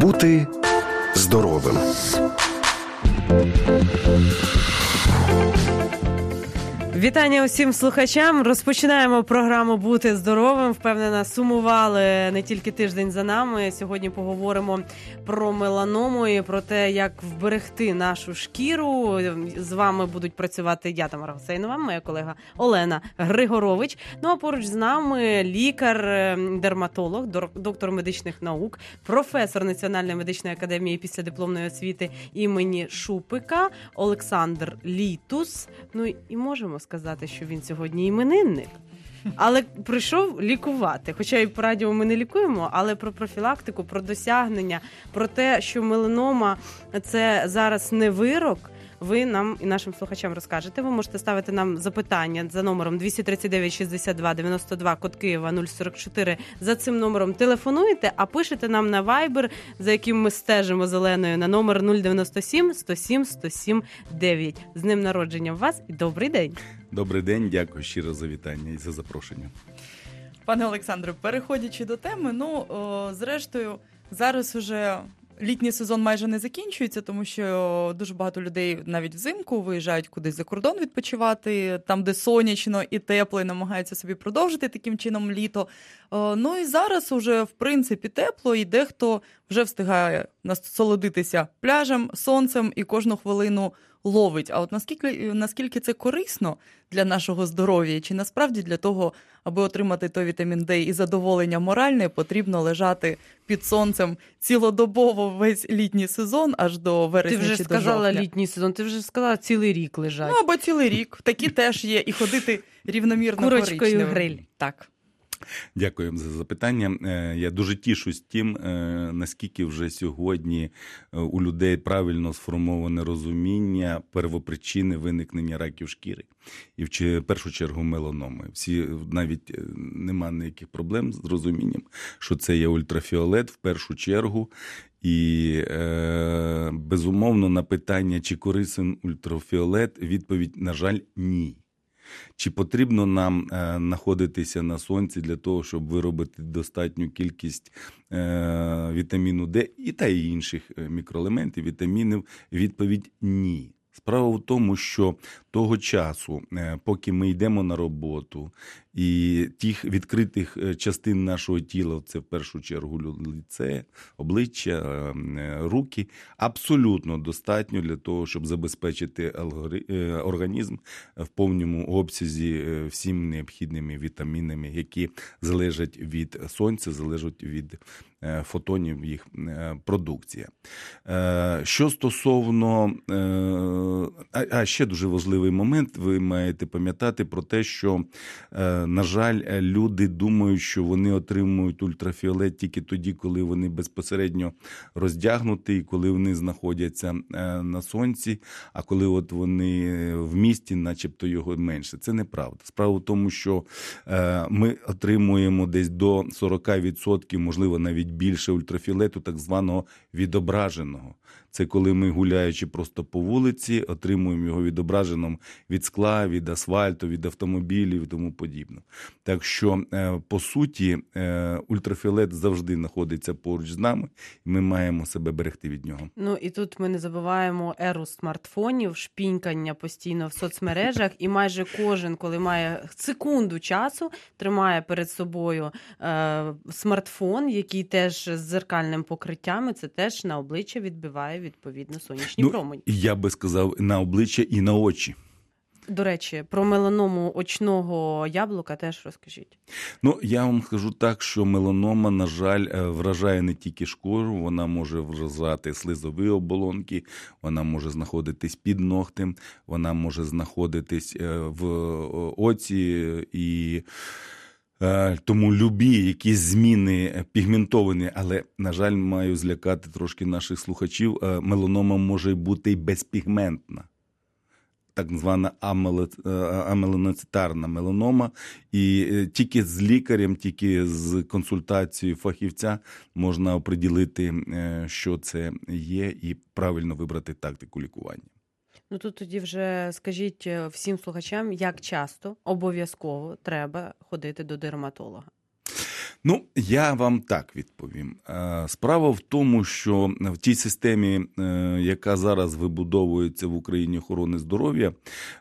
Бути здоровим. Вітання усім слухачам. Розпочинаємо програму Бути здоровим. Впевнена, сумували не тільки тиждень за нами. Сьогодні поговоримо про меланому і про те, як вберегти нашу шкіру. З вами будуть працювати я Тамара Гусейнова, моя колега Олена Григорович. Ну а поруч з нами лікар, ем, дерматолог, доктор медичних наук, професор Національної медичної академії після дипломної освіти імені Шупика Олександр Літус. Ну і можемо сказати сказати, що він сьогодні іменинник. Але прийшов лікувати. Хоча і по радіо ми не лікуємо, але про профілактику, про досягнення, про те, що меланома це зараз не вирок ви нам і нашим слухачам розкажете. Ви можете ставити нам запитання за номером 239 62 92 код Києва 044. За цим номером телефонуєте, а пишете нам на Viber, за яким ми стежимо зеленою на номер 097 107 107 9. З ним народження вас і добрий день. Добрий день, дякую щиро за вітання і за запрошення. Пане Олександре, переходячи до теми, ну о, зрештою, зараз уже літній сезон майже не закінчується, тому що дуже багато людей навіть взимку виїжджають кудись за кордон відпочивати, там, де сонячно і тепло, і намагаються собі продовжити таким чином літо. Е, ну і зараз уже в принципі тепло, і дехто вже встигає насолодитися пляжем, сонцем і кожну хвилину ловить. А от наскільки наскільки це корисно для нашого здоров'я, чи насправді для того, аби отримати той вітамін Д і задоволення моральне, потрібно лежати під сонцем цілодобово весь літній сезон, аж до вересня. Ти вже чи сказала до літній сезон, ти вже сказала цілий рік лежать. Ну або цілий рік. Такі теж є, і ходити рівномірно Курочкою коричневим. гриль. Так. Дякую за запитання. Е, я дуже тішусь тим, е, наскільки вже сьогодні е, у людей правильно сформоване розуміння первопричини виникнення раків шкіри і в першу чергу меланоми. Всі навіть нема ніяких проблем з розумінням, що це є ультрафіолет в першу чергу. І е, безумовно на питання, чи корисен ультрафіолет, відповідь, на жаль, ні. Чи потрібно нам е, знаходитися на сонці для того, щоб виробити достатню кількість е, вітаміну Д і та інших е, мікроелементів, вітамінів? Відповідь ні. Справа в тому, що того часу, е, поки ми йдемо на роботу, і тих відкритих е, частин нашого тіла, це в першу чергу лице, обличчя, е, руки, абсолютно достатньо для того, щоб забезпечити організм в повному обсязі всім необхідними вітамінами, які залежать від сонця, залежать від фотонів їх продукція. Що стосовно, а ще дуже важливий момент, ви маєте пам'ятати про те, що на жаль, е, люди думають, що вони отримують ультрафіолет тільки тоді, коли вони безпосередньо роздягнуті, і коли вони знаходяться е, на сонці. А коли от вони в місті, начебто його менше, це неправда. Справа в тому, що е, ми отримуємо десь до 40%, можливо, навіть більше ультрафіолету, так званого відображеного. Це коли ми гуляючи просто по вулиці, отримуємо його відображеним від скла, від асфальту, від автомобілів і тому подібне. Так що, е, по суті, е, ультрафіолет завжди знаходиться поруч з нами, і ми маємо себе берегти від нього. Ну і тут ми не забуваємо еру смартфонів, шпінькання постійно в соцмережах, і майже кожен, коли має секунду часу, тримає перед собою е, смартфон, який теж з зеркальним покриттям, це теж на обличчя відбиває відповідно сонячні ну, промені. Я би сказав на обличчя і на очі. До речі, про меланому очного яблука теж розкажіть. Ну я вам скажу так, що меланома, на жаль, е, вражає не тільки шкуру, вона може вражати слизові оболонки, вона може знаходитись під ногтем, вона може знаходитись е, в оці і. Е, тому любі якісь зміни пігментовані, але, на жаль, маю злякати трошки наших слухачів. Меланома може бути й безпігментна так звана е, амеланоцитарна меланома, і е, тільки з лікарем, тільки з консультацією фахівця можна оприділити, е, що це є, і правильно вибрати тактику лікування. Ну тут тоді вже скажіть всім слухачам, як часто обов'язково треба ходити до дерматолога. Ну, я вам так відповім. Е, Справа в тому, що в тій системі, е, яка зараз вибудовується в Україні охорони здоров'я,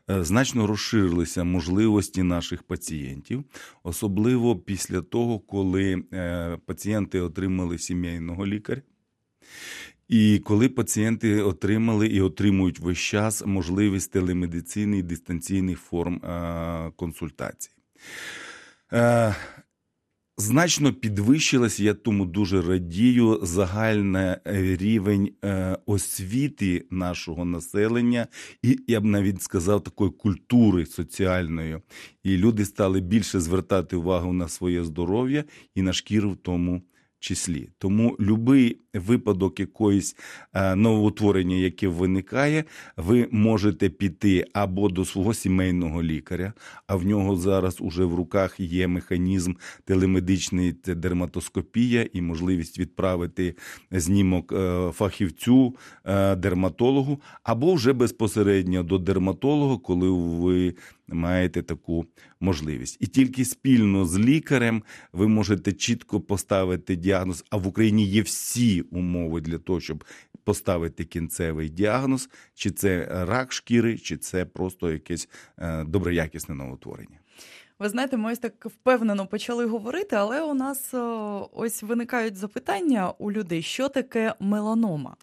е, значно розширилися можливості наших пацієнтів, особливо після того, коли е, пацієнти отримали сімейного лікаря. І коли пацієнти отримали і отримують весь час можливість телемедицини і дистанційних форм е, консультацій. Е, Значно підвищилась, я тому дуже радію, загальний рівень е, освіти нашого населення, і я б навіть сказав такої культури соціальної. І люди стали більше звертати увагу на своє здоров'я і на шкіру в тому числі. Тому будь-який випадок якоїсь е, новоутворення, яке виникає, ви можете піти або до свого сімейного лікаря, а в нього зараз уже в руках є механізм телемедичний це дерматоскопія і можливість відправити знімок е, фахівцю, е, дерматологу, або вже безпосередньо до дерматолога, коли ви маєте таку можливість. І тільки спільно з лікарем ви можете чітко поставити діагноз. А в Україні є всі умови для того, щоб поставити кінцевий діагноз, чи це рак шкіри, чи це просто якесь е, доброякісне новотворення. Ви знаєте, ми ось так впевнено почали говорити, але у нас ось виникають запитання у людей, що таке меланома?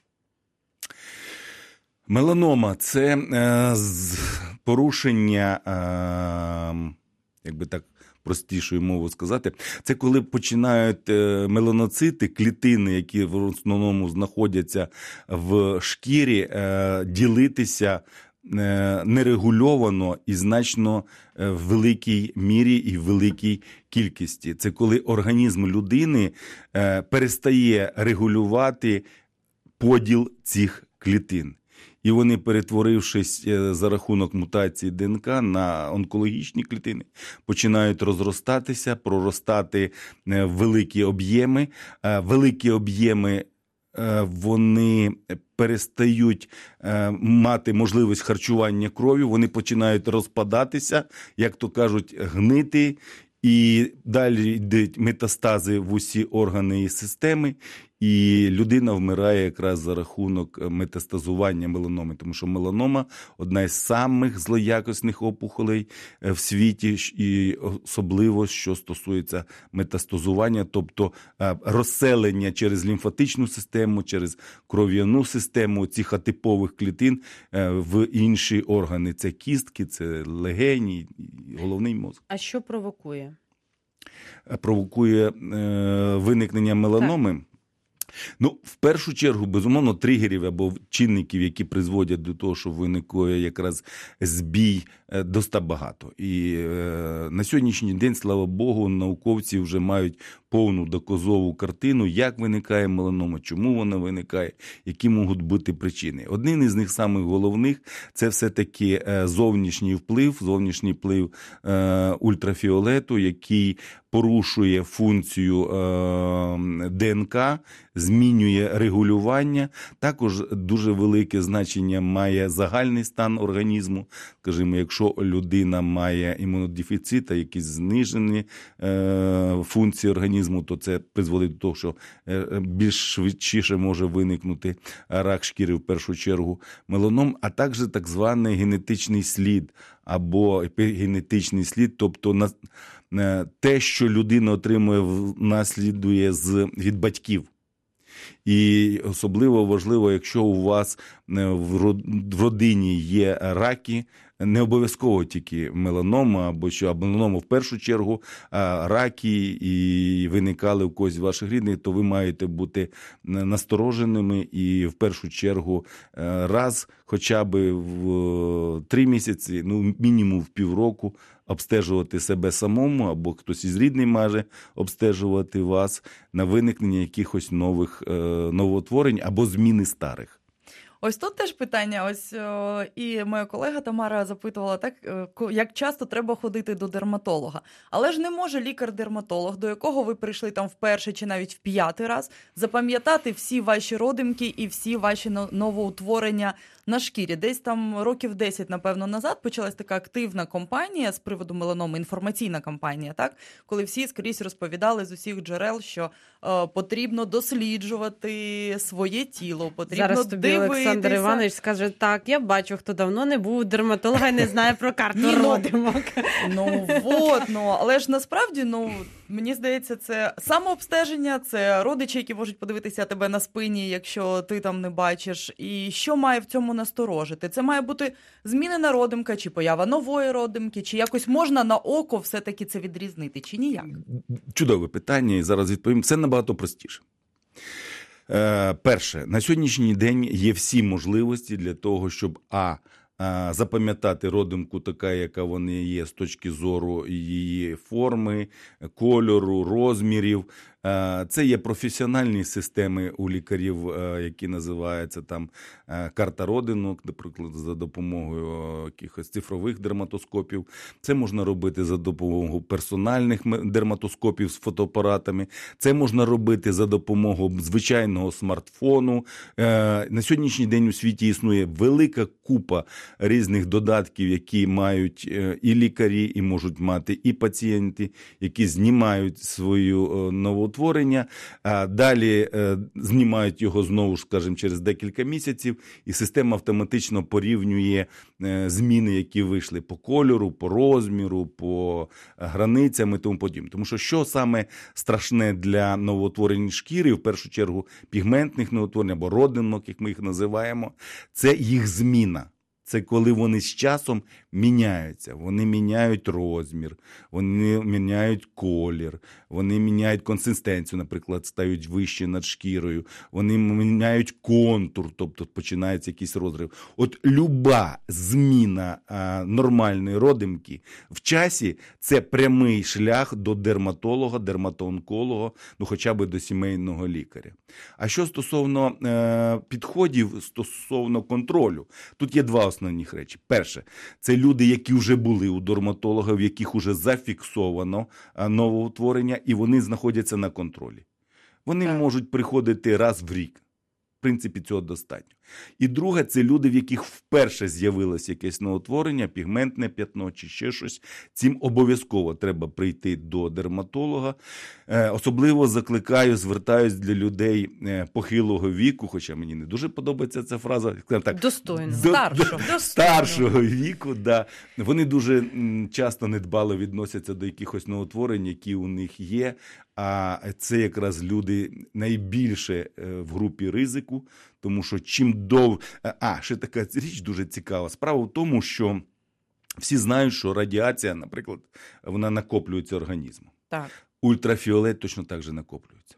Меланома це е, з- порушення, е, як би так простішою мовою сказати, це коли починають е, меланоцити, клітини, які в основному знаходяться в шкірі, ділитися. Нерегульовано і значно в великій мірі і в великій кількості. Це коли організм людини перестає регулювати поділ цих клітин. І вони, перетворившись е, за рахунок мутації ДНК на онкологічні клітини, починають розростатися, проростати е, великі об'єми. Е, Великі об'єми вони перестають мати можливість харчування крові, вони починають розпадатися, як то кажуть, гнити. І далі йдуть метастази в усі органи і системи, і людина вмирає якраз за рахунок е, метастазування меланоми, тому що меланома одна із самих злоякісних опухолей е, в світі, і особливо що стосується метастазування, тобто е, розселення через лімфатичну систему, через кров'яну систему цих атипових клітин в інші органи. Це кістки, це легені, головний мозок А що провокує? провокує е, виникнення меланоми. Ну, в першу чергу, безумовно, тригерів або чинників, які призводять до того, що виникає якраз збій, доста багато. І е, на сьогоднішній день, слава Богу, науковці вже мають повну доказову картину, як виникає меланома, чому вона виникає, які можуть бути причини. Один із них самих головних це все-таки е, зовнішній вплив, зовнішній вплив е, ультрафіолету, який порушує функцію е, ДНК, змінює регулювання. Також дуже велике значення має загальний стан організму. Скажімо, якщо людина має імунодефіцит, якісь знижені е, функції організму, то це призводить до того, що е, більш швидше може виникнути рак шкіри в першу чергу меланом, а також так званий генетичний слід або епігенетичний слід, тобто на е, те, що людина отримує, наслідує з від батьків. І особливо важливо, якщо у вас в родині є раки, не обов'язково тільки меланома або що, а меланома в першу чергу, раки і виникали у когось ваших рідних, то ви маєте бути настороженими і в першу чергу е, раз, хоча б в три місяці, ну мінімум в півроку, обстежувати себе самому, або хтось із рідних може обстежувати вас на виникнення якихось нових е, новоутворень або зміни старих. Ось тут теж питання. Ось о, і моя колега Тамара запитувала так, е, як часто треба ходити до дерматолога. Але ж не може лікар-дерматолог, до якого ви прийшли там вперше чи навіть в п'ятий раз, запам'ятати всі ваші родимки і всі ваші новоутворення на шкірі. Десь там років 10, напевно, назад почалась така активна кампанія з приводу меланоми, інформаційна кампанія, так коли всі скрізь розповідали з усіх джерел, що е, потрібно досліджувати своє тіло, потрібно дивитися. Олександр Іванович скаже: так, я бачу, хто давно не був у дерматолога і не знає про карту ну, родимок. Ну вот, ну але ж насправді, ну мені здається, це самообстеження, це родичі, які можуть подивитися тебе на спині, якщо ти там не бачиш. І що має в цьому насторожити? Це має бути змінена родимка, чи поява нової родимки, чи якось можна на око все-таки це відрізнити, чи ніяк? Чудове питання, і зараз відповім. Це набагато простіше. Е, перше, на сьогоднішній день є всі можливості для того, щоб а. а, Запам'ятати родимку така, яка вона є з точки зору її форми, кольору, розмірів. Е, Це є професіональні системи у лікарів, е, які називаються там е, карта родинок, наприклад, за допомогою якихось цифрових дерматоскопів. Це можна робити за допомогою персональних дерматоскопів з фотоапаратами. Це можна робити за допомогою звичайного смартфону. На сьогоднішній день у світі існує велика купа різних додатків, які мають і лікарі, і можуть мати і пацієнти, які знімають свою е, новоутворення, а далі е, знімають його знову ж, скажімо, через декілька місяців, і система автоматично порівнює е, зміни, які вийшли по кольору, по розміру, по границям і тому подібне. Тому що що саме страшне для новоутворень шкіри, в першу чергу пігментних новоутворень або родинок, як ми їх називаємо, це їх зміна. Це коли вони з часом міняються. Вони міняють розмір, вони міняють колір, вони міняють консистенцію, наприклад, стають вище над шкірою, вони міняють контур, тобто починається якийсь розрив. От люба зміна а, нормальної родимки в часі це прямий шлях до дерматолога, дерматоонколога, ну хоча б до сімейного лікаря. А що стосовно е, підходів стосовно контролю, тут є два основні речі. Перше, це люди, які вже були у дерматолога, в яких вже зафіксовано е, новоутворення, і вони знаходяться на контролі. Вони Так. можуть приходити раз в рік. В принципі, цього достатньо. І друге, це люди, в яких вперше з'явилось якесь новотворення, пігментне п'ятно чи ще щось. Цим обов'язково треба прийти до дерматолога. Е, Особливо закликаю, звертаюсь для людей е, похилого віку, хоча мені не дуже подобається ця фраза. Так, Достойно. до- Старшого. до- старшого віку, да. Вони дуже часто недбало відносяться до якихось новотворень, які у них є. А це якраз люди найбільше е, в групі ризику, тому що чим дов... А, ще така річ дуже цікава. Справа в тому, що всі знають, що радіація, наприклад, вона накоплюється організмом. Так. Ультрафіолет точно так же накоплюється.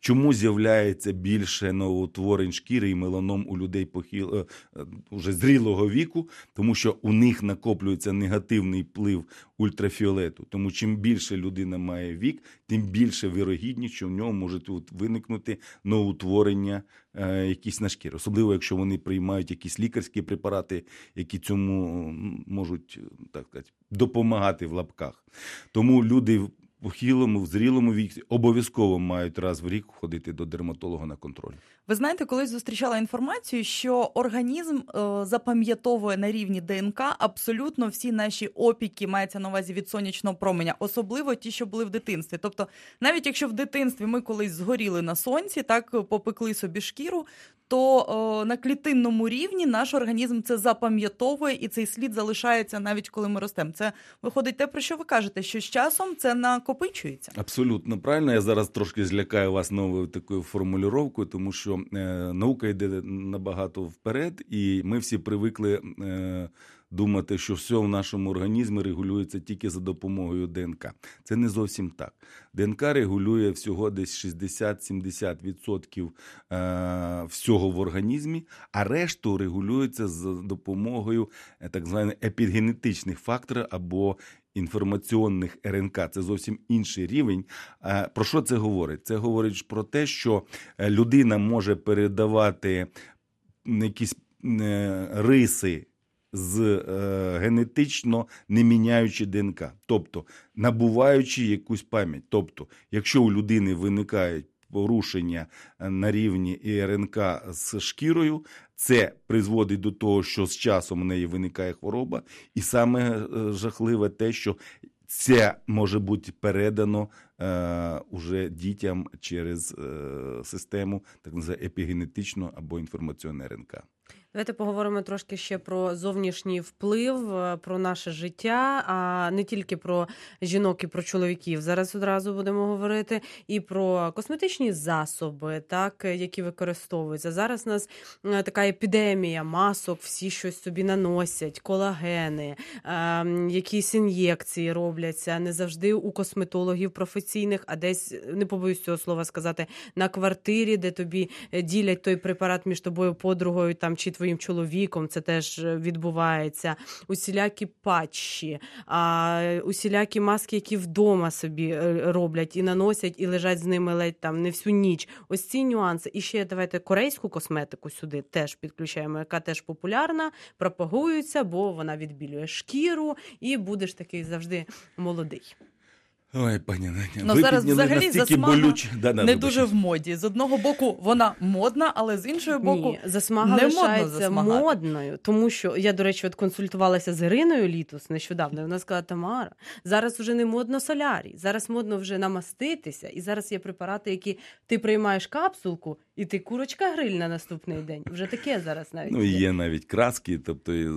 Чому з'являється більше новоутворень шкіри і меланом у людей похил... е, е, уже зрілого віку? Тому що у них накоплюється негативний вплив ультрафіолету. Тому чим більше людина має вік, тим більше вірогідність, що в нього можуть виникнути новоутворення е, якісь на шкірі. Особливо, якщо вони приймають якісь лікарські препарати, які цьому можуть так сказати, допомагати в лапках. Тому люди похилому, в зрілому віці обов'язково мають раз в рік ходити до дерматолога на контроль. Ви знаєте, колись зустрічала інформацію, що організм е, запам'ятовує на рівні ДНК абсолютно всі наші опіки, мається на увазі від сонячного променя, особливо ті, що були в дитинстві. Тобто, навіть якщо в дитинстві ми колись згоріли на сонці, так попекли собі шкіру, то е, на клітинному рівні наш організм це запам'ятовує і цей слід залишається навіть коли ми ростемо. Це виходить те, про що ви кажете, що з часом це накопичується. Абсолютно правильно. Я зараз трошки злякаю вас новою такою формулюровкою, тому що е, наука йде набагато вперед, і ми всі привикли е, думати, що все в нашому організмі регулюється тільки за допомогою ДНК. Це не зовсім так. ДНК регулює всього десь 60-70% е, всього в організмі, а решту регулюється за допомогою так званих епігенетичних факторів або інформаційних РНК. Це зовсім інший рівень. Е, Про що це говорить? Це говорить про те, що е, людина може передавати якісь е, риси з е, генетично не міняючи ДНК, тобто набуваючи якусь пам'ять. Тобто, якщо у людини виникають порушення е, на рівні РНК з шкірою, це призводить до того, що з часом у неї виникає хвороба, і саме е, жахливе те, що це може бути передано е, уже дітям через е, систему так називаємо епігенетичну або інформаційну РНК. Давайте поговоримо трошки ще про зовнішній вплив, е, про наше життя, а не тільки про жінок і про чоловіків. Зараз одразу будемо говорити і про косметичні засоби, так які використовуються. Зараз у нас е, така епідемія масок, всі щось собі наносять, колагени, е, якісь ін'єкції робляться не завжди у косметологів професійних, а десь не побоюсь цього слова сказати на квартирі, де тобі е, ділять той препарат між тобою, подругою там чи твоїм чоловіком. Це теж е, відбувається. Усілякі патчі, а усілякі маски, які вдома собі е, роблять і наносять, і лежать з ними ледь там не всю ніч. Ось ці нюанси. І ще давайте корейську косметику сюди теж підключаємо, яка теж популярна, пропагується, бо вона відбілює шкіру, і будеш такий завжди молодий. Ой, пані Наня, Ну, ви зараз взагалі настільки засмага болюч... Да, не, не дуже в моді. З одного боку, вона модна, але з іншого боку, Ні, засмага не лишається модно модною, тому що я, до речі, от консультувалася з Іриною Літус нещодавно. Вона сказала: Тамара, зараз вже не модно солярій, зараз модно вже намаститися, і зараз є препарати, які ти приймаєш капсулку, і ти курочка гриль на наступний день. Вже таке зараз навіть Ну, є навіть краски, тобто е,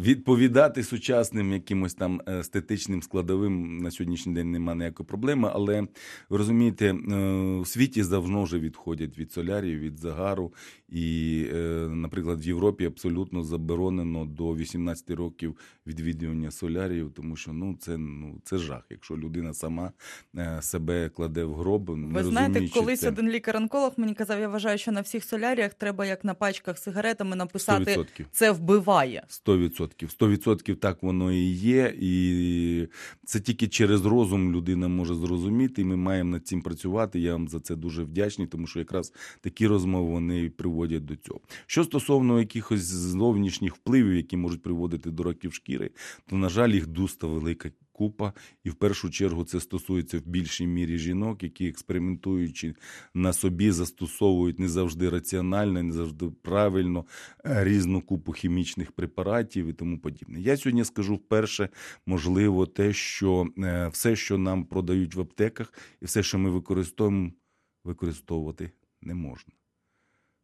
відповідати сучасним якимось там естетичним складовим на сьогоднішній день немає ніякої проблеми. Але ви розумієте, е, у світі давно вже відходять від солярію, від загару. І, е, наприклад, в Європі абсолютно заборонено до 18 років відвідування соляріїв, тому що ну це ну це жах. Якщо людина сама е, себе кладе в гроб, не ви знаєте, колись це. один лікар-онколог мені казав, я вважаю, що на всіх соляріях треба, як на пачках з сигаретами, написати 100%. це вбиває. 100%. 100% так воно і є. І це тільки через розум людина може зрозуміти. І ми маємо над цим працювати. Я вам за це дуже вдячний, тому що якраз такі розмови вони приводять до цього. Що стосовно якихось зовнішніх впливів, які можуть приводити до раків шкіри, то, на жаль, їх дуста велика. Купа, і в першу чергу це стосується в більшій мірі жінок, які експериментуючи на собі, застосовують не завжди раціонально, не завжди правильно е, різну купу хімічних препаратів і тому подібне. Я сьогодні скажу вперше, можливо, те, що е, все, що нам продають в аптеках, і все, що ми використовуємо, використовувати не можна.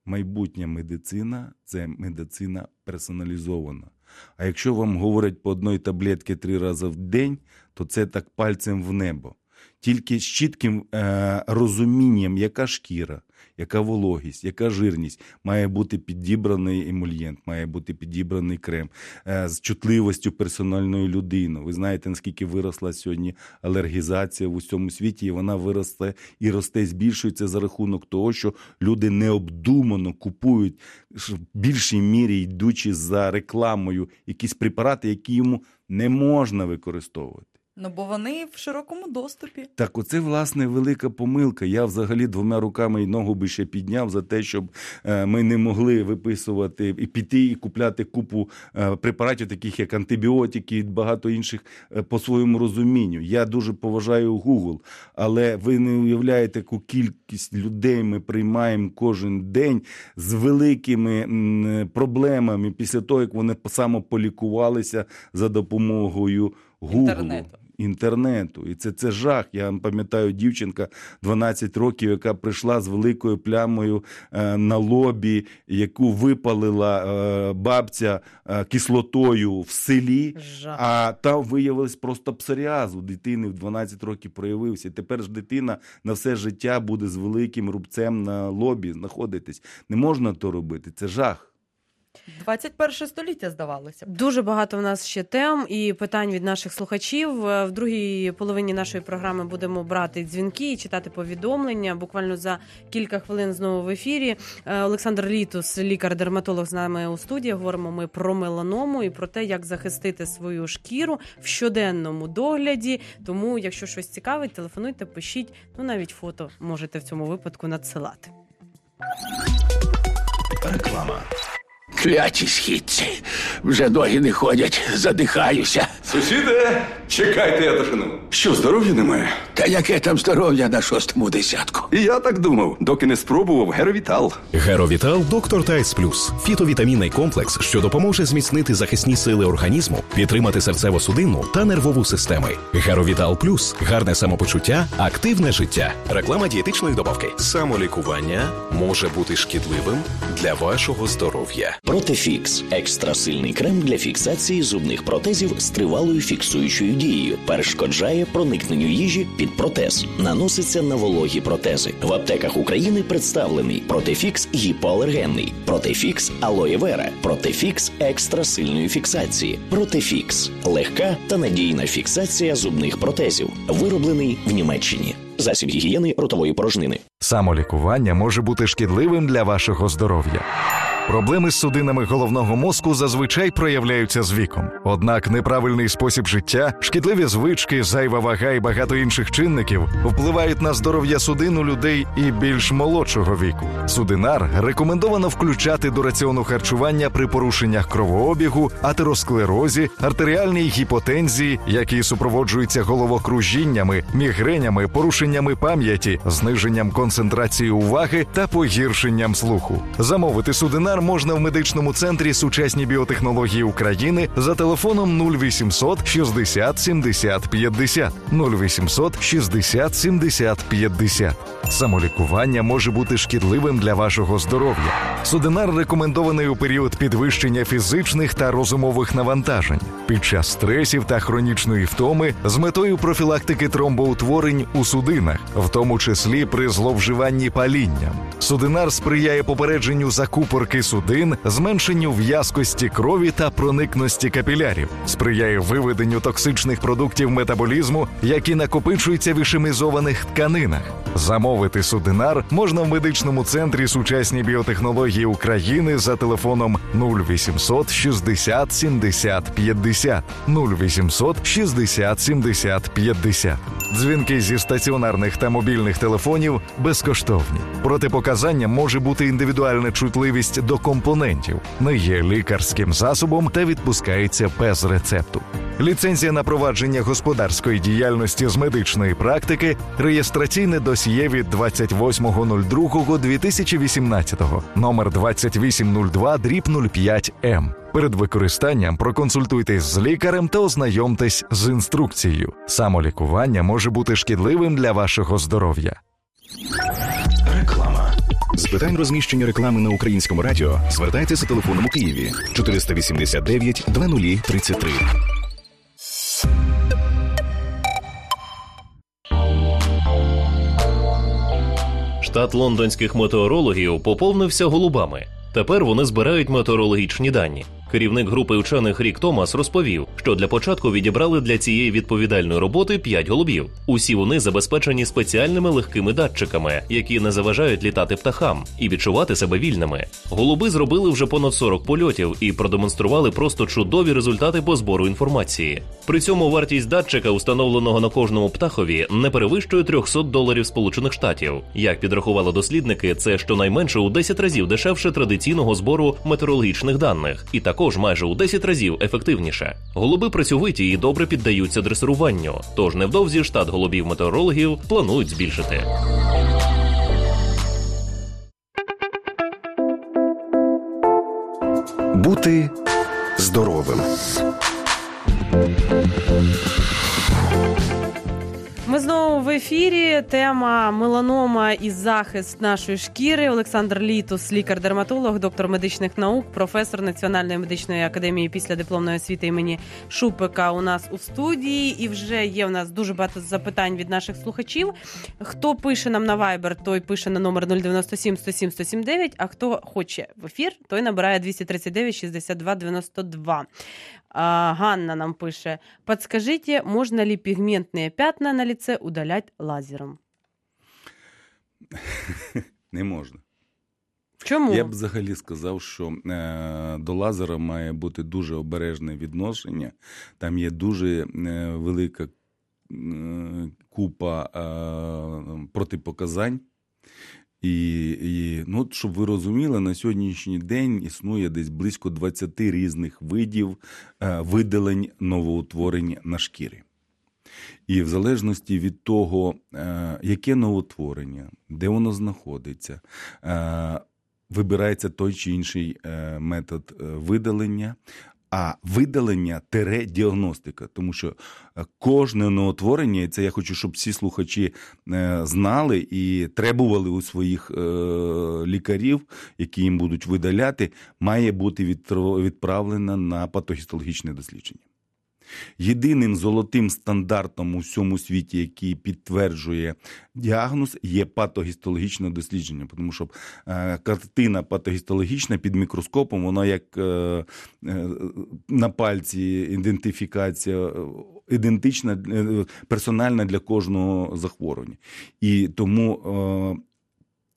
Майбутня медицина це медицина персоналізована. А якщо вам говорять по одної таблетки три рази в день, то це так пальцем в небо. Тільки з чітким е, розумінням, яка шкіра, яка вологість, яка жирність, має бути підібраний емульєнт, має бути підібраний крем е, з чутливостю персональної людини. Ви знаєте, наскільки виросла сьогодні алергізація в усьому світі, і вона виросте і росте, збільшується за рахунок того, що люди необдумано купують в більшій мірі, йдучи за рекламою, якісь препарати, які йому не можна використовувати. Ну бо вони в широкому доступі. Так, оце власне велика помилка. Я взагалі двома руками і ногу би ще підняв за те, щоб е, ми не могли виписувати і піти і купляти купу е, препаратів, таких як антибіотики і багато інших е, по своєму розумінню. Я дуже поважаю Google, але ви не уявляєте, яку кількість людей ми приймаємо кожен день з великими проблемами після того, як вони самополікувалися за допомогою Google. Інтернету. Інтернету, і це, це жах. Я пам'ятаю дівчинка 12 років, яка прийшла з великою плямою е, на лобі, яку випалила е, бабця е, кислотою в селі. Жах. А там виявилось просто псоріаз у дитини в 12 років проявився. І Тепер ж дитина на все життя буде з великим рубцем на лобі знаходитись. Не можна то робити. Це жах. 21 століття здавалося. Дуже багато в нас ще тем і питань від наших слухачів. Е, В другій половині нашої програми будемо брати дзвінки і читати повідомлення. Буквально за кілька хвилин знову в ефірі. Е, Олександр Літус, лікар-дерматолог, з нами у студії. Говоримо ми про меланому і про те, як захистити свою шкіру в щоденному догляді. Тому, якщо щось цікавить, телефонуйте, пишіть. Ну навіть фото можете в цьому випадку надсилати. Реклама. Кляті східці. Вже ноги не ходять, задихаюся. Сусіде, чекайте, я дошину. Що, здоров'я немає? Та яке там здоров'я на шостому десятку? І я так думав, доки не спробував Геровітал. Геровітал Доктор Тайц Плюс фітовітамінний комплекс, що допоможе зміцнити захисні сили організму, підтримати серцево-судинну та нервову системи. Геровітал Плюс гарне самопочуття, активне життя. Реклама дієтичної добавки. Самолікування може бути шкідливим для вашого здоров'я. Протефікс екстрасильний крем для фіксації зубних протезів з тривалою фіксуючою дією. Перешкоджає проникненню їжі під протез. Наноситься на вологі протези. В аптеках України представлений Протефікс гіпоалергенний, Протефікс алоє вера, Протефікс екстрасильної фіксації, Протефікс легка та надійна фіксація зубних протезів. Вироблений в Німеччині. Засіб гігієни ротової порожнини. Самолікування може бути шкідливим для вашого здоров'я. Проблеми з судинами головного мозку зазвичай проявляються з віком. Однак неправильний спосіб життя, шкідливі звички, зайва вага і багато інших чинників впливають на здоров'я судин у людей і більш молодшого віку. Судинар рекомендовано включати до раціону харчування при порушеннях кровообігу, атеросклерозі, артеріальній гіпотензії, які супроводжуються головокружіннями, мігренями, порушеннями пам'яті, зниженням концентрації уваги та погіршенням слуху. Замовити судинар можна в медичному центрі сучасні біотехнології України за телефоном 0800 60 70 50 0800 60 70 50. Самолікування може бути шкідливим для вашого здоров'я. Судинар рекомендований у період підвищення фізичних та розумових навантажень під час стресів та хронічної втоми з метою профілактики тромбоутворень у судинах, в тому числі при зловживанні палінням. Судинар сприяє попередженню закупорки судин, зменшенню в'язкості крові та проникності капілярів, сприяє виведенню токсичних продуктів метаболізму, які накопичуються в ішемізованих тканинах. Замовити судинар можна в медичному центрі сучасні біотехнології України за телефоном 0800 60 70 50 0800 60 70 50. Дзвінки зі стаціонарних та мобільних телефонів безкоштовні. Протипоказанням може бути індивідуальна чутливість до компонентів, не є лікарським засобом та відпускається без рецепту. Ліцензія на провадження господарської діяльності з медичної практики, реєстраційне досьє від 28.02.2018, номер 2802 дріб 05 М. Перед використанням проконсультуйтесь з лікарем та ознайомтесь з інструкцією. Самолікування може бути шкідливим для вашого здоров'я. Реклама. З питань розміщення реклами на українському радіо звертайтеся телефоном у Києві 489 2033. Штат лондонських метеорологів поповнився голубами. Тепер вони збирають метеорологічні дані. Керівник групи вчених Рік Томас розповів, що для початку відібрали для цієї відповідальної роботи 5 голубів. Усі вони забезпечені спеціальними легкими датчиками, які не заважають літати птахам і відчувати себе вільними. Голуби зробили вже понад 40 польотів і продемонстрували просто чудові результати по збору інформації. При цьому вартість датчика, установленого на кожному птахові, не перевищує 300 доларів Сполучених Штатів. Як підрахували дослідники, це щонайменше у 10 разів дешевше традиційного збору метеорологічних даних, і також майже у 10 разів ефективніше. Голуби працьовиті і добре піддаються дресируванню. Тож невдовзі штат голубів метеорологів планують збільшити. Бути здоровим. Ми знову в ефірі. Тема меланома і захист нашої шкіри. Олександр Літус, лікар-дерматолог, доктор медичних наук, професор Національної медичної академії після дипломної освіти імені Шупика. У нас у студії, і вже є у нас дуже багато запитань від наших слухачів. Хто пише нам на Viber, той пише на номер 097 107 179, А хто хоче в ефір, той набирає 239 62 92. А, Ганна нам пише: Подскажите, можно ли пигментные пятна на лице удалять лазером? Не можна. Чому? Я б взагалі сказав, що е, до лазера має бути дуже обережне відношення. Там є дуже е, велика е, купа е, протипоказань. І, і ну, щоб ви розуміли, на сьогоднішній день існує десь близько 20 різних видів е, видалень новоутворень на шкірі. І в залежності від того, е, яке новоутворення, де воно знаходиться, е, вибирається той чи інший метод видалення. А видалення тере діагностика, тому що е, кожне новотворення, і це я хочу, щоб всі слухачі е, знали і требували у своїх е, лікарів, які їм будуть видаляти, має бути відправлено на патогістологічне дослідження. Єдиним золотим стандартом у всьому світі, який підтверджує діагноз, є патогістологічне дослідження, тому що е, картина патогістологічна під мікроскопом, вона як е, е, на пальці ідентифікація ідентична, персональна для кожного захворювання. І тому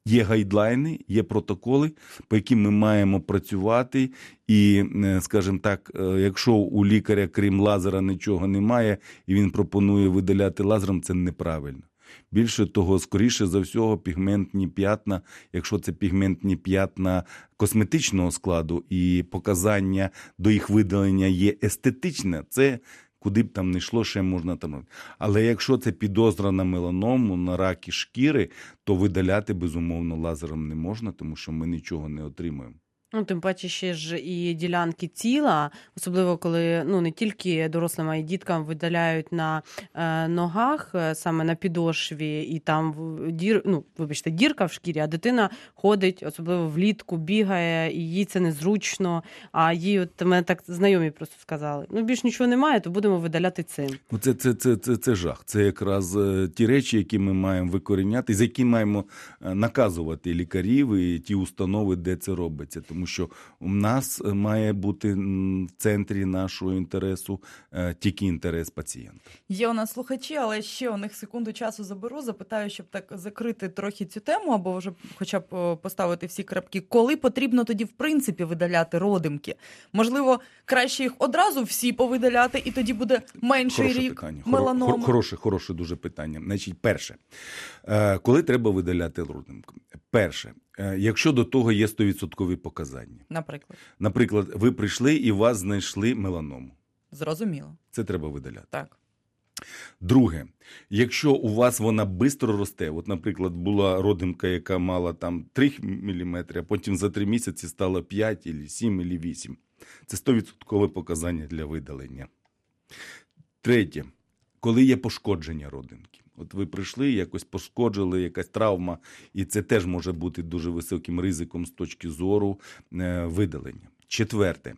Є гайдлайни, є протоколи, по яким ми маємо працювати, і, е, скажімо так, е, якщо у лікаря, крім лазера, нічого немає, і він пропонує видаляти лазером, це неправильно. Більше того, скоріше за всього, пігментні п'ятна, якщо це пігментні п'ятна косметичного складу і показання до їх видалення є естетичне, це куди б там не йшло, ще можна там. Але якщо це підозра на меланому, на раки шкіри, то видаляти безумовно лазером не можна, тому що ми нічого не отримуємо. Ну, тим паче ще ж і ділянки тіла, особливо коли ну не тільки дорослим, а й діткам видаляють на е, ногах, е, саме на підошві, і там дір, ну, вибачте, дірка в шкірі, а дитина ходить, особливо влітку, бігає, і їй це незручно. А їй, от мене так знайомі просто сказали: ну більш нічого немає, то будемо видаляти цим. Ну, це, це, це, це, це жах. Це якраз е, ті речі, які ми маємо викоріняти, за які маємо е, наказувати лікарів і ті установи, де це робиться. Тому що у нас е, має бути в центрі нашого інтересу е, тільки інтерес пацієнта. Є у нас слухачі, але ще у них секунду часу заберу. Запитаю, щоб так закрити трохи цю тему, або вже хоча б поставити всі крапки. Коли потрібно тоді в принципі видаляти родимки? Можливо, краще їх одразу всі повидаляти, і тоді буде менший Хороше рік питання. Меланоми. Хороше, хороше дуже питання. Значить, перше, е, коли треба видаляти родинку? Перше, якщо до того є 100% показання. Наприклад, Наприклад, ви прийшли і вас знайшли меланому. зрозуміло. Це треба видаляти. Так. Друге, якщо у вас вона швидко росте, от, наприклад, була родинка, яка мала там 3 мм, а потім за 3 місяці стало 5, або 7, або 8. Це 100% показання для видалення. Третє, коли є пошкодження родинки. От ви прийшли, якось пошкоджили, якась травма, і це теж може бути дуже високим ризиком з точки зору е, видалення. Четверте,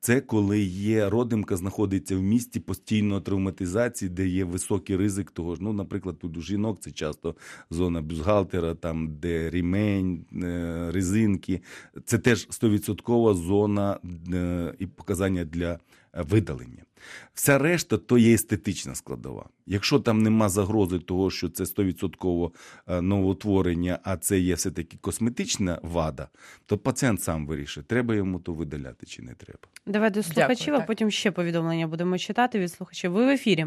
це коли є родимка, знаходиться в місті постійної травматизації, де є високий ризик того ж. Ну, наприклад, тут у жінок це часто зона бюстгальтера, там де рімень, е, резинки. Це теж 100% зона е, і показання для видалення. Вся решта то є естетична складова. Якщо там нема загрози того, що це 100% е, новоутворення, а це є все-таки косметична вада, то пацієнт сам вирішить, треба йому то видаляти чи не треба. Давай до слухачів, а потім ще повідомлення будемо читати від слухачів. Ви в ефірі.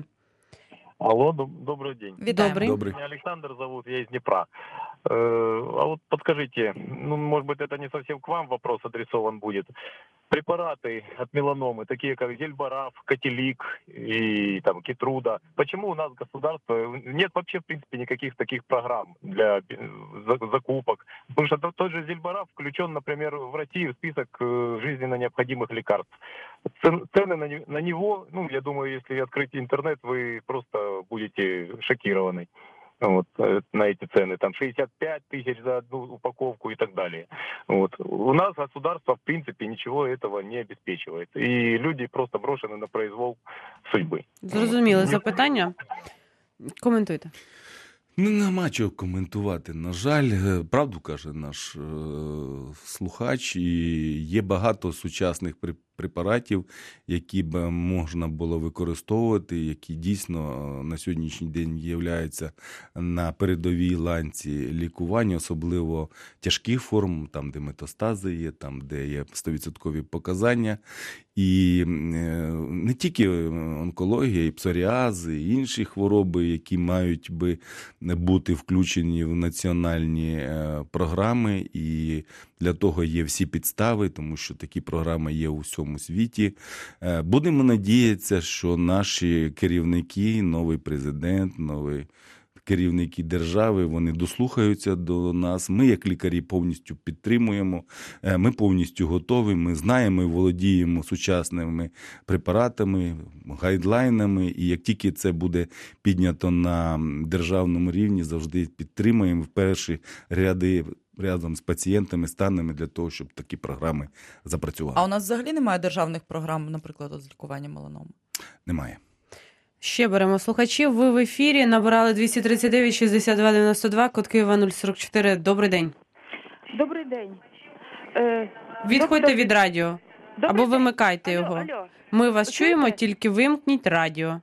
Алло, доб- добрый день. Вітаємо. Добрий. Добрий. Меня Александр зовут, я из Днепра. Э, А вот подскажите, ну, может быть, это не совсем к вам вопрос адресован будет. Препараты от меланомы, такие как Зельбараф, Катилик и там Китруда. Почему у нас государство нет вообще, в принципе, никаких таких программ для э, за- закупок? Потому что тот- же Зельбараф включен, например, в России в список э, жизненно необходимых лекарств. Цен- Цены на него, ну, я думаю, если открыть интернет, вы просто будете шокированы вот, э, на эти цены. Там 65 тысяч за одну упаковку и так далее. Вот. У нас государство, в принципе, ничего этого не обеспечивает. И люди просто брошены на произвол судьбы. Зрозуміли запитання. Коментуйте. Ну, нема чого коментувати. На жаль, Е, правду каже наш е, слухач, і є багато сучасних при- препаратів, які б можна було використовувати, які дійсно е, на сьогоднішній день являються на передовій ланці лікування, особливо тяжких форм, там де метастази є, там де є 100% показання. І е, не тільки онкологія, і псоріази, і інші хвороби, які мають би бути включені в національні е, програми, і для того є всі підстави, тому що такі програми є у всьому світі. Е, Будемо надіятися, що наші керівники, новий президент, новий керівники держави вони дослухаються до нас. Ми, як лікарі, повністю підтримуємо. Е, Ми повністю готові. Ми знаємо і володіємо сучасними препаратами, гайдлайнами. І як тільки це буде піднято на державному рівні, завжди підтримуємо в перші ряди. Разом з пацієнтами станемо для того, щоб такі програми запрацювали. А у нас взагалі немає державних програм, наприклад, з лікування меланоми? Немає. Ще беремо слухачів. Ви в ефірі набирали 239 62 92, код Києва 044. Добрий день. Добрий день. Е, Відходьте доктор- від радіо Добрий або день. вимикайте Алло, його. алло. Ми вас Ви чуємо, тільки вимкніть радіо.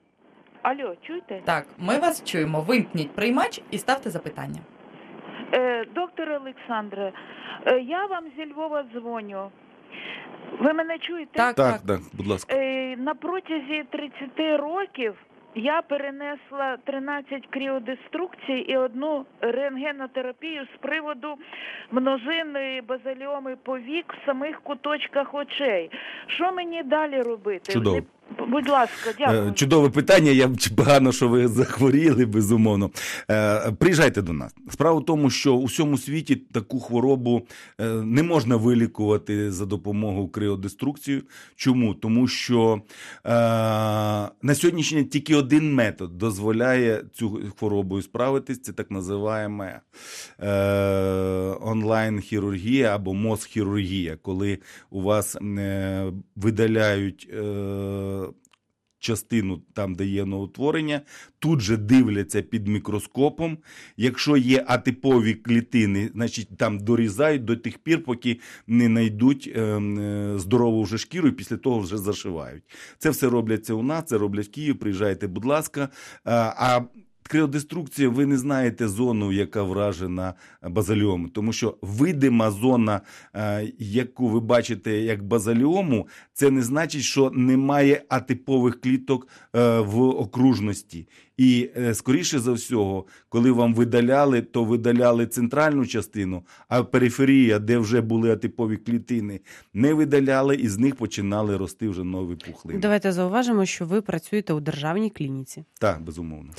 Алло, чуєте? Так, ми вас чуємо. Вимкніть приймач і ставте запитання. Е, доктор Олександре, е, я вам зі Львова дзвоню. Ви мене чуєте? Так, Так, так, будь ласка. Е, на протязі 30 років я перенесла 13 кріодеструкцій і одну рентгенотерапію з приводу множинної базаліоми повік в самих куточках очей. Що мені далі робити? Чудово. Будь ласка, дякую. Е, Чудове питання. Я погано, що ви захворіли, безумовно. Е, Приїжджайте до нас. Справа в тому, що у всьому світі таку хворобу е, не можна вилікувати за допомогою криодеструкції. Чому? Тому що на сьогоднішній день тільки один метод дозволяє цю хворобою справитись. Це так називаємо онлайн-хірургія або мозхірургія, коли у вас видаляють. Е, частину там, де є новотворення, тут же дивляться під мікроскопом. Якщо є атипові клітини, значить там дорізають до тих пір, поки не знайдуть е, е, здорову вже шкіру, і після того вже зашивають. Це все робляться у нас, це роблять в Київ. Приїжджайте, будь ласка. А, а ви не знаєте зону, яка вражена базаліому, тому що видима зона, е, яку ви бачите як базаліому, це не значить, що немає атипових кліток е, в окружності. І е, скоріше за всього, коли вам видаляли, то видаляли центральну частину, а периферія, де вже були атипові клітини, не видаляли, і з них починали рости вже нові пухлини. Давайте зауважимо, що ви працюєте у державній клініці. Так, безумовно.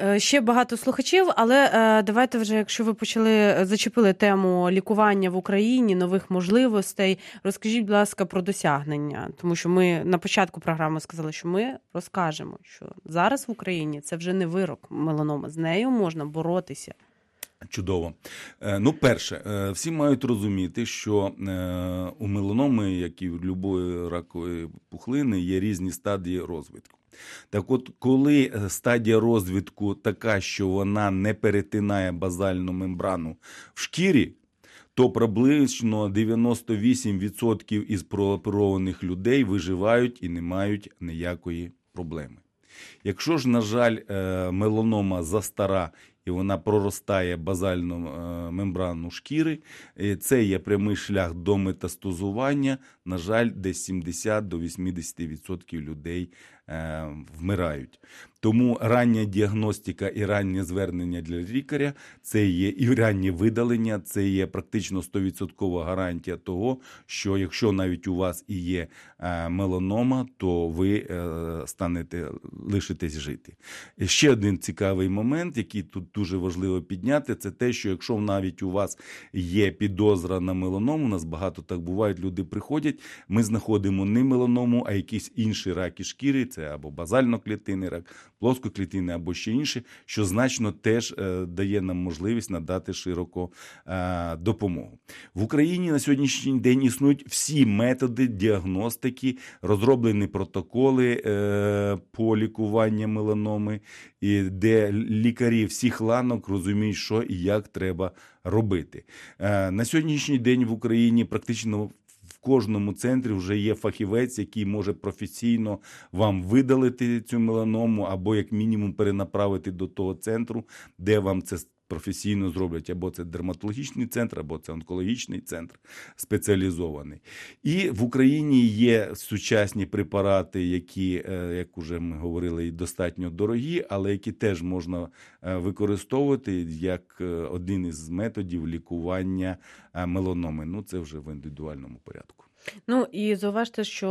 Е, Ще багато слухачів, але е, давайте вже, якщо ви почали зачепили тему лікування в Україні, нових можливостей, розкажіть, будь ласка, про досягнення, тому що ми на початку програми сказали, що ми розкажемо, що зараз в Україні це вже не вирок меланоми, з нею можна боротися. Чудово. Е, Ну, перше, е, всі мають розуміти, що е, у меланоми, як і в будь-якої ракової пухлини, є різні стадії розвитку. Так от, коли стадія розвитку така, що вона не перетинає базальну мембрану в шкірі, то приблизно 98% із прооперованих людей виживають і не мають ніякої проблеми. Якщо ж, на жаль, е, меланома застара і вона проростає базальну е, мембрану шкіри, е, це є прямий шлях до метастазування. На жаль, десь 70 до 80% людей вмирають. Тому рання діагностика і раннє звернення для лікаря це є і раннє видалення, це є практично 100% гарантія того, що якщо навіть у вас і є е, меланома, то ви е, станете лишитесь жити. Ще один цікавий момент, який тут дуже важливо підняти, це те, що якщо навіть у вас є підозра на меланому, у нас багато так буває, люди приходять, ми знаходимо не меланому, а якісь інші раки шкіри, це або базально-клітинний рак, плоскоклітинний або ще інше, що значно теж е, дає нам можливість надати широко е, допомогу. В Україні на сьогоднішній день існують всі методи діагностики, розроблені протоколи е, по лікуванню меланоми, де лікарі всіх ланок розуміють, що і як треба робити. На сьогоднішній день в Україні практично в кожному центрі вже є фахівець, який може професійно вам видалити цю меланому, або як мінімум перенаправити до того центру, де вам це професійно зроблять, або це дерматологічний центр, або це онкологічний центр спеціалізований. І в Україні є сучасні препарати, які, е, як уже ми говорили, достатньо дорогі, але які теж можна е, використовувати як е, один із методів лікування меланоми. Ну це вже в індивідуальному порядку. Ну і зауважте, що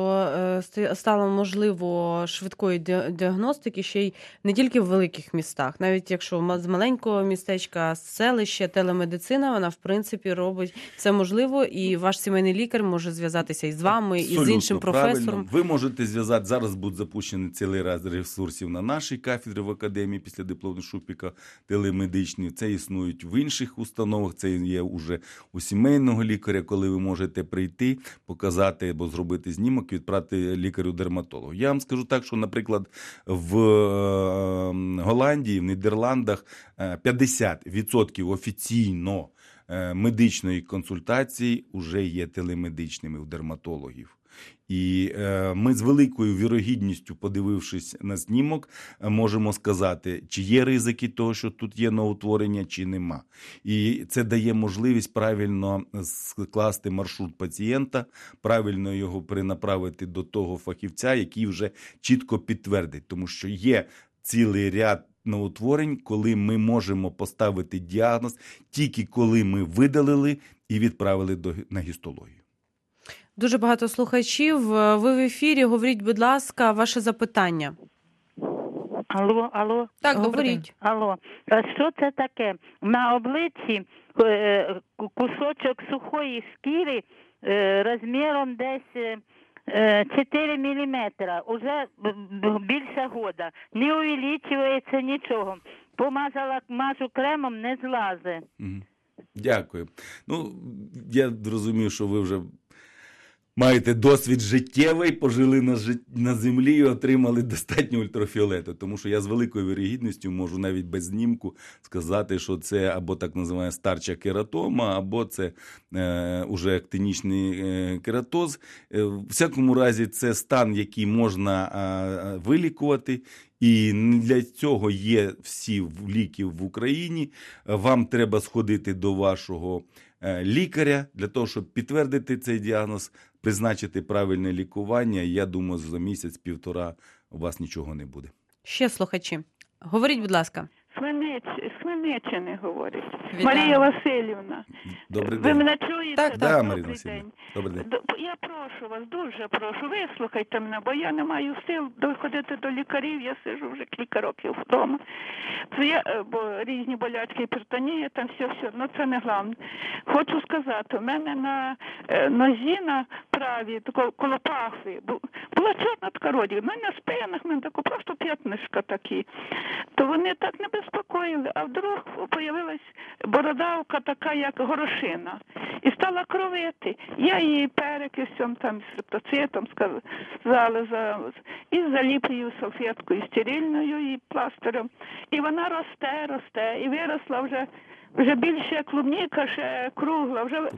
е, стало можливо швидкої ді- діагностики ще й не тільки в великих містах, навіть якщо з маленького містечка, з селища, телемедицина, вона в принципі робить це можливо, і ваш сімейний лікар може зв'язатися і з вами, і з Абсолютно іншим правильно. професором. Ви можете зв'язати зараз. Будуть запущені цілий раз ресурсів на нашій кафедрі в академії після диплому шупіка телемедичні. Це існують в інших установах. Це є уже у сімейного лікаря, коли ви можете прийти, показати або зробити знімок, відправити лікарю-дерматологу. Я вам скажу так, що, наприклад, в е, Голландії, в Нідерландах е, 50% офіційно е, медичної консультації вже є телемедичними у дерматологів. І е, ми з великою вірогідністю, подивившись на знімок, е, можемо сказати, чи є ризики того, що тут є новотворення, чи нема. І це дає можливість правильно скласти маршрут пацієнта, правильно його перенаправити до того фахівця, який вже чітко підтвердить, тому що є цілий ряд новотворень, коли ми можемо поставити діагноз тільки коли ми видалили і відправили до на гістологію. Дуже багато слухачів. Е, Ви в ефірі. Говоріть, будь ласка, ваше запитання. Алло, алло. Так, говоріть. Алло. А Що це таке? На обличчі е, кусочок сухої шкіри е, розміром десь е, е, 4 міліметра. Уже більше года. Не увеличується нічого. Помазала мажу кремом, не злазе. Дякую. Ну, я розумію, що ви вже маєте досвід життєвий, пожили на, жит... на землі і отримали достатньо ультрафіолету. Тому що я з великою вірогідністю можу навіть без знімку сказати, що це або так називаємо старча кератома, або це е, уже актинічний е, кератоз. Е, в всякому разі, це стан, який можна е, вилікувати. І для цього є всі ліки в Україні. Вам треба сходити до вашого е, лікаря для того, щоб підтвердити цей діагноз, призначити правильне лікування. Я думаю, за місяць-півтора у вас нічого не буде. Ще слухачі. Говоріть, будь ласка. Хмельниччини говорить. Вітаю. Марія Васильівна. Добрий Ви мене чуєте? Так, да, Добрий Марина Васильівна. день. Добрий день. Я прошу вас, дуже прошу, вислухайте мене, бо я не маю сил доходити до лікарів, я сижу вже кілька років вдома. Це я, е, бо різні болячки, гіпертонія, там все, все, ну це не головне. Хочу сказати, у мене на е, нозі на правій, тако, коло пахви, була чорна така родина, в мене на спинах, в мене тако просто п'ятнишка такі. То вони так не безпокоїли, а вдруг появилась бородавка така, як горошина, і стала кровити. Я її перекисом, там, з рептоцитом сказали, за, і заліплюю салфеткою стерильною і пластирем. І вона росте, росте, і виросла вже, вже більше клубніка, ще кругла, вже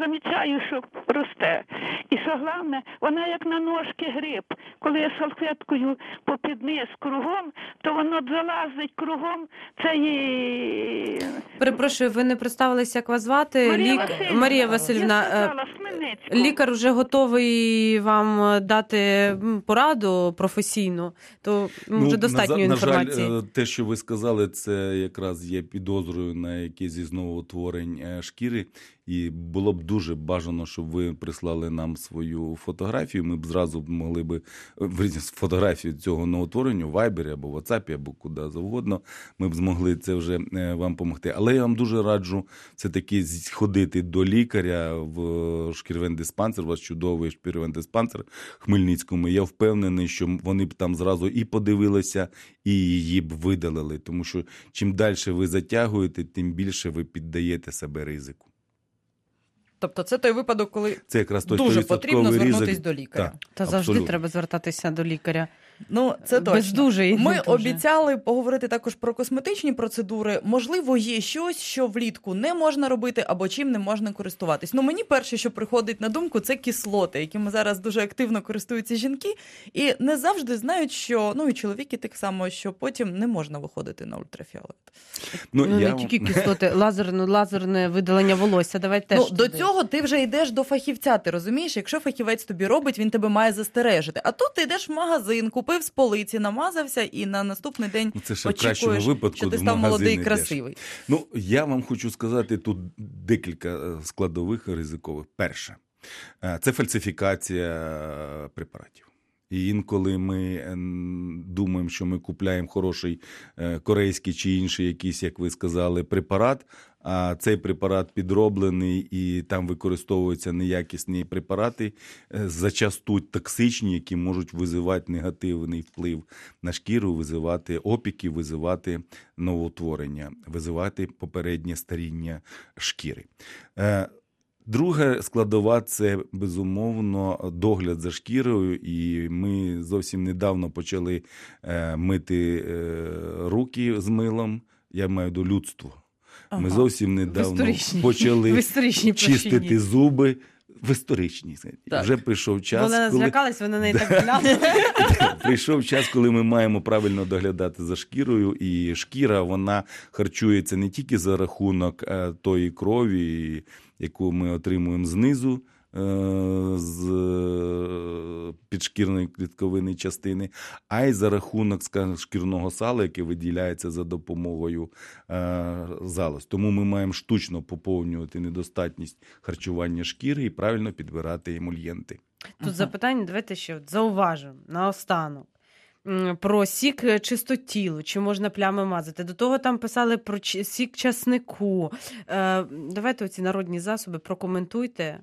замічаю, що росте. І що головне, вона як на ножки гриб. Коли я салфеткою попід низ кругом, то воно залазить кругом. Це Перепрошую, ви не представилися, як вас звати? Марія Лік- Васильівна. Марія Васильівна. Я е. Лікар вже готовий вам дати пораду професійну, то м, вже достатньо Ну, на, інформації. На жаль, е, те, що ви сказали, це якраз є підозрою на із новоутворень е, шкіри. І було б дуже бажано, щоб ви прислали нам свою фотографію. Ми б зразу могли би е, фотографію цього новотворення в Viber або в WhatsApp, або куди завгодно. Ми б змогли це вже е, вам допомогти. Але я вам дуже раджу все таки сходити до лікаря в шкірвен диспансер. У вас чудовий шкірвен диспансер Хмельницькому. Я впевнений, що вони б там зразу і подивилися, і її б видалили. Тому що чим далі ви затягуєте, тим більше ви піддаєте себе ризику. Тобто це той випадок, коли Це якраз той дуже 100% потрібно ризик. звернутись до лікаря. Так, Та завжди абсолютно. треба звертатися до лікаря. Ну, це точно. Бездужий. Ми Дуже. обіцяли поговорити також про косметичні процедури. Можливо, є щось, що влітку не можна робити або чим не можна користуватись. Ну, мені перше, що приходить на думку, це кислоти, якими зараз дуже активно користуються жінки, і не завжди знають, що ну і чоловіки так само, що потім не можна виходити на ультрафіолет. Ну, я не тільки кислоти, лазерне, лазерне видалення волосся. Давай теж ну, до цього ти вже йдеш до фахівця. Ти розумієш, якщо фахівець тобі робить, він тебе має застережити. А тут ти йдеш в магазин, купив з полиці, намазався, і на наступний день Ну, Це ще в кращому випадку що ти став молодий і красивий. Ну, я вам хочу сказати тут декілька е, складових ризикових. Перше, е, це фальсифікація е, препаратів. І інколи ми думаємо, що ми купляємо хороший корейський чи інший якийсь, як ви сказали, препарат. А цей препарат підроблений і там використовуються неякісні препарати, е, зачасту токсичні, які можуть визивати негативний вплив на шкіру, визивати опіки, визивати новоутворення, визивати попереднє старіння шкіри. Е, Друга складова це безумовно догляд за шкірою, і ми зовсім недавно почали е, мити руки з милом. Я маю до людства. Ми зовсім недавно в почали в чистити площині. зуби в історичній. Так. Вже прийшов час. Вона коли... злякалась, вона не так глянули. Прийшов час, коли ми маємо правильно доглядати за шкірою, і шкіра вона харчується не тільки за рахунок е, тої крові, яку ми отримуємо знизу. е, З е, підшкірної клітковини частини, а й за рахунок скажімо, шкірного сала, яке виділяється за допомогою е, залоз. Тому ми маємо штучно поповнювати недостатність харчування шкіри і правильно підбирати емульєнти. Тут запитання, давайте ще зауважимо наостанок. Про сік е, чистотілу, чи можна плями мазати. До того там писали про сік часнику. Е, давайте оці народні засоби прокоментуйте.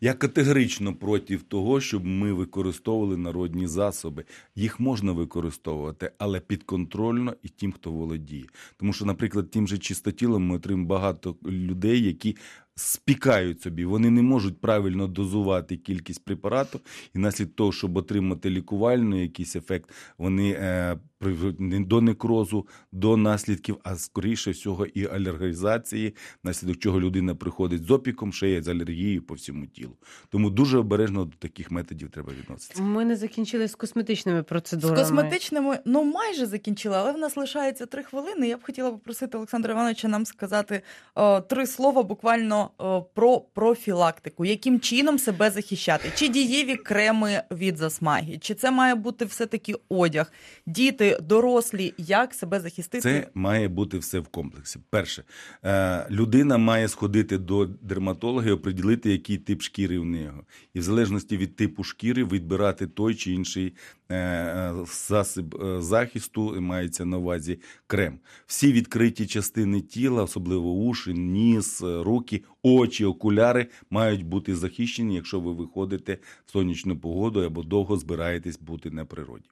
Я категорично проти того, щоб ми використовували народні засоби. Їх можна використовувати, але підконтрольно і тим, хто володіє. Тому що, наприклад, тим же чистотілом ми отримаємо багато людей, які спікають собі, вони не можуть правильно дозувати кількість препарату, і наслідок того, щоб отримати лікувальний якийсь ефект, вони е, до некрозу, до наслідків, а скоріше всього і алергізації, наслідок чого людина приходить з опіком, ще є з алергією по всьому тілу. Тому дуже обережно до таких методів треба відноситися. Ми не закінчили з косметичними З процедурами. косметичними, ну майже закінчила, але в нас лишається три хвилини. Я б хотіла попросити Олександра Івановича нам сказати о, три слова буквально о, про профілактику. Яким чином себе захищати? Чи дієві креми від засмаги? Чи це має бути все-таки одяг? Діти, дорослі, як себе захистити? Це має бути все в комплексі. Перше, е, людина має сходити до дерматолога і оприділити, який тип шкіри в нього. І в залежності від типу шкіри відбирати той чи інший е, е, засіб захисту, мається на увазі крем. Всі відкриті частини тіла, особливо уші, ніс, руки, очі, окуляри, мають бути захищені, якщо ви виходите в сонячну погоду або довго збираєтесь бути на природі.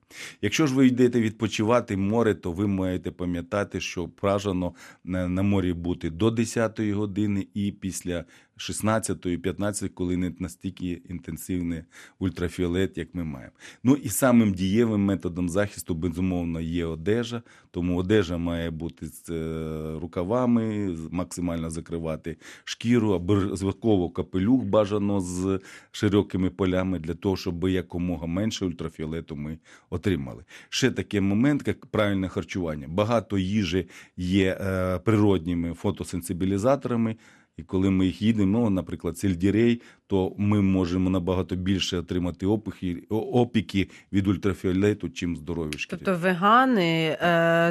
Якщо ж ви йдете відпочивати море, то ви маєте пам'ятати, що бажано на, на морі бути до 10 години і після 16-15, коли не настільки інтенсивний ультрафіолет, як ми маємо. Ну і самим дієвим методом захисту, безумовно, є одежа, тому одежа має бути з е, рукавами, максимально закривати шкіру, обов'язково капелюх бажано з широкими полями для того, щоб якомога менше ультрафіолету ми отримали. Ще такий момент, як правильне харчування. Багато їжі є е, природніми фотосенсибілізаторами. І коли ми їх їдемо, наприклад, сельдірей, то ми можемо набагато більше отримати опіки, опіки від ультрафіолету, чим здорові шкіри. Тобто вегани, е,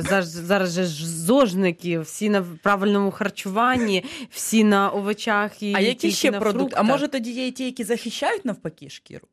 зараз, зараз же ж зожники, всі на правильному харчуванні, всі на овочах і а які ще продукти? А може тоді є ті, які захищають навпаки шкіру?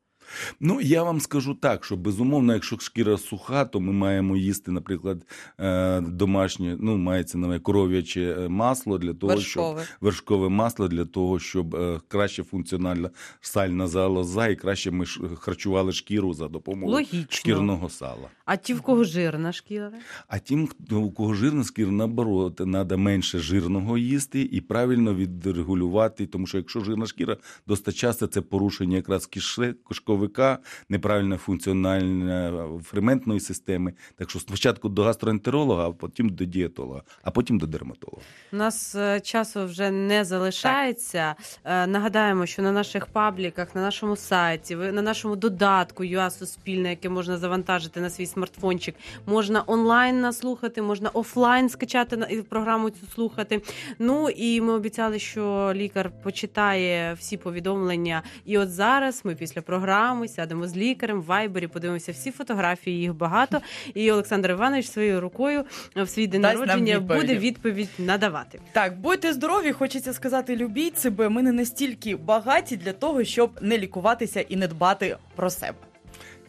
Ну, я вам скажу так, що безумовно, якщо шкіра суха, то ми маємо їсти, наприклад, е, домашнє, ну, мається на коров'яче е, масло для того, Вершкове. щоб вершкове масло для того, щоб е, краще функціональна сальна залоза і краще ми харчували шкіру за допомогою Логічно. шкірного сала. А ті, в кого жирна шкіра? А тим, у кого жирна шкіра, наоборот, треба менше жирного їсти і правильно відрегулювати, тому що якщо жирна шкіра, досить часто це порушення якраз кишкової жировика, неправильне функціональне ферментної системи. Так що спочатку до гастроентеролога, а потім до дієтолога, а потім до дерматолога. У нас е, часу вже не залишається. Е, Нагадаємо, що на наших пабліках, на нашому сайті, на нашому додатку ЮА Суспільне, яке можна завантажити на свій смартфончик, можна онлайн нас слухати, можна офлайн скачати на- і програму цю слухати. Ну і ми обіцяли, що лікар почитає всі повідомлення. І от зараз ми після програми сядемо з лікарем в вайбері, подивимося всі фотографії, їх багато. І Олександр Іванович своєю рукою в свій день Дасть народження відповіді. буде відповідь надавати. Так, будьте здорові, хочеться сказати, любіть себе. Ми не настільки багаті для того, щоб не лікуватися і не дбати про себе.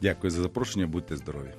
Дякую за запрошення, будьте здорові.